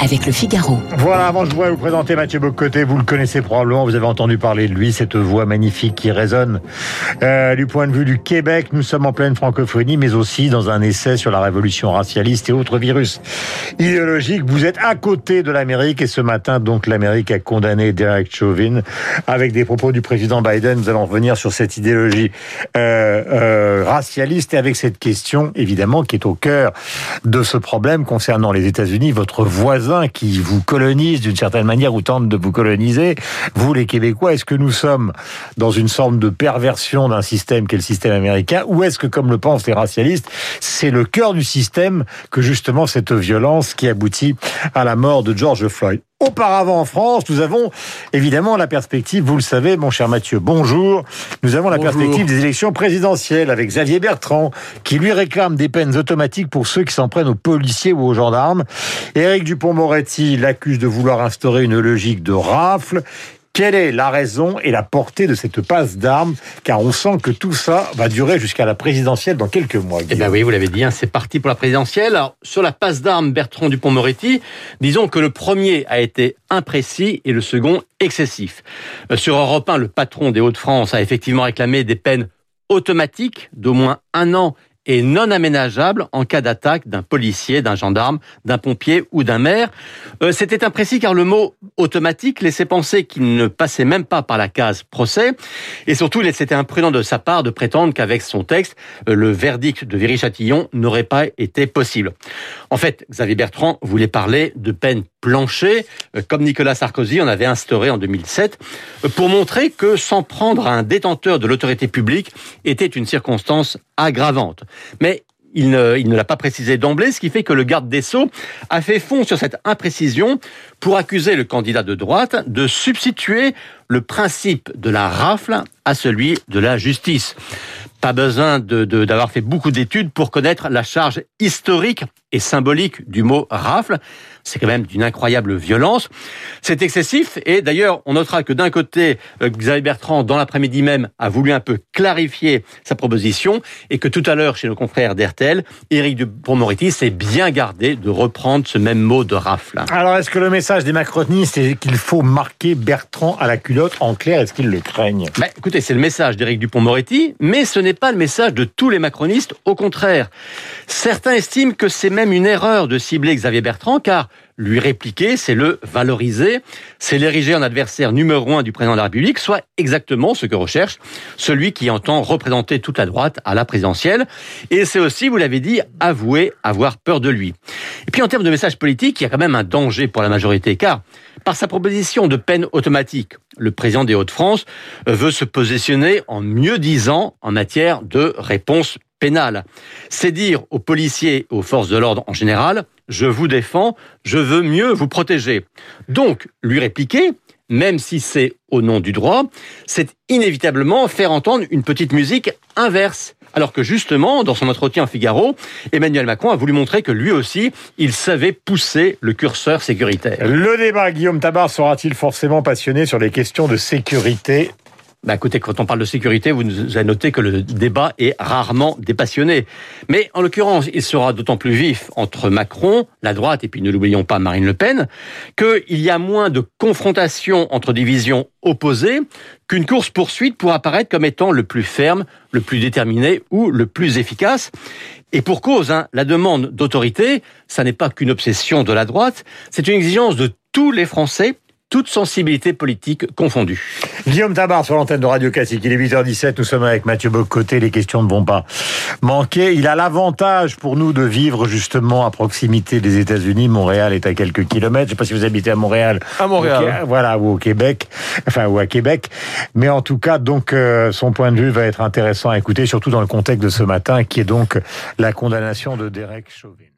avec le Figaro. Voilà, avant je voudrais vous présenter Mathieu Bocoté, vous le connaissez probablement, vous avez entendu parler de lui, cette voix magnifique qui résonne euh, du point de vue du Québec. Nous sommes en pleine francophonie, mais aussi dans un essai sur la révolution racialiste et autres virus idéologiques. Vous êtes à côté de l'Amérique et ce matin, donc, l'Amérique a condamné Derek Chauvin avec des propos du président Biden. Nous allons revenir sur cette idéologie euh, euh, racialiste et avec cette question, évidemment, qui est au cœur de ce problème concernant les États-Unis, votre voisin qui vous colonise d'une certaine manière ou tente de vous coloniser, vous les Québécois, est-ce que nous sommes dans une sorte de perversion d'un système qui est le système américain ou est-ce que, comme le pensent les racialistes, c'est le cœur du système que justement cette violence qui aboutit à la mort de George Floyd? Auparavant en France, nous avons évidemment la perspective, vous le savez, mon cher Mathieu, bonjour. Nous avons la perspective des élections présidentielles avec Xavier Bertrand, qui lui réclame des peines automatiques pour ceux qui s'en prennent aux policiers ou aux gendarmes. Éric Dupont-Moretti l'accuse de vouloir instaurer une logique de rafle. Quelle est la raison et la portée de cette passe d'armes? Car on sent que tout ça va durer jusqu'à la présidentielle dans quelques mois. Eh bien oui, vous l'avez dit, hein, c'est parti pour la présidentielle. Alors, sur la passe d'armes Bertrand Dupont-Moretti, disons que le premier a été imprécis et le second excessif. Euh, sur Europe 1, le patron des Hauts-de-France a effectivement réclamé des peines automatiques d'au moins un an et non aménageable en cas d'attaque d'un policier, d'un gendarme, d'un pompier ou d'un maire. Euh, C'était imprécis car le mot automatique laissait penser qu'il ne passait même pas par la case procès et surtout il était imprudent de sa part de prétendre qu'avec son texte, euh, le verdict de Viry-Châtillon n'aurait pas été possible. En fait, Xavier Bertrand voulait parler de peine plancher, euh, comme Nicolas Sarkozy en avait instauré en 2007, euh, pour montrer que s'en prendre à un détenteur de l'autorité publique était une circonstance aggravante. Mais il ne, l'a pas précisé d'emblée, ce qui fait que le garde des Sceaux a fait fond sur cette imprécision pour accuser le candidat de droite de substituer le principe de la rafle à celui de la justice. Pas besoin d'avoir fait beaucoup d'études pour connaître la charge historique et symbolique du mot rafle. C'est quand même d'une incroyable violence. C'est excessif et d'ailleurs, on notera que d'un côté, euh, Xavier Bertrand, dans l'après-midi même, a voulu un peu clarifier sa proposition et que tout à l'heure, chez nos confrères d'RTL, Éric Dupond-Moretti s'est bien gardé de reprendre ce même mot de rafle. Alors, est-ce que le message des macronistes est qu'il faut marquer Bertrand à la culotte en clair Est-ce qu'ils le craignent bah, Écoutez, c'est le message d'Éric Dupond-Moretti, mais ce n'est pas le message de tous les macronistes. Au contraire, certains estiment que c'est même une erreur de cibler Xavier Bertrand, car lui répliquer, c'est le valoriser, c'est l'ériger en adversaire numéro un du président de la République, soit exactement ce que recherche celui qui entend représenter toute la droite à la présidentielle. Et c'est aussi, vous l'avez dit, avouer avoir peur de lui. Et puis en termes de message politique, il y a quand même un danger pour la majorité, car par sa proposition de peine automatique, le président des Hauts-de-France veut se positionner en mieux disant en matière de réponse C'est dire aux policiers aux forces de l'ordre en général, je vous défends, je veux mieux vous protéger. Donc, lui répliquer, même si c'est au nom du droit, c'est inévitablement faire entendre une petite musique inverse. Alors que justement, dans son entretien Figaro, Emmanuel Macron a voulu montrer que lui aussi, il savait pousser le curseur sécuritaire. Le débat, Guillaume Tabar, sera-t-il forcément passionné sur les questions de sécurité bah écoutez, quand on parle de sécurité, vous avez noté que le débat est rarement dépassionné. Mais en l'occurrence, il sera d'autant plus vif entre Macron, la droite, et puis ne l'oublions pas Marine Le Pen, qu'il y a moins de confrontation entre divisions opposées qu'une course-poursuite pour apparaître comme étant le plus ferme, le plus déterminé ou le plus efficace. Et pour cause, hein, la demande d'autorité, ça n'est pas qu'une obsession de la droite, c'est une exigence de tous les Français toute sensibilité politique confondue. Guillaume Tabar sur l'antenne de Radio Classique. Il est 8h17, nous sommes avec Mathieu Bocoté, les questions ne vont pas manquer. Il a l'avantage pour nous de vivre justement à proximité des États-Unis. Montréal est à quelques kilomètres. Je ne sais pas si vous habitez à Montréal. À Montréal. voilà, ou au Québec. Enfin, ou à Québec. Mais en tout cas, donc, euh, son point de vue va être intéressant à écouter, surtout dans le contexte de ce matin, qui est donc la condamnation de Derek Chauvin.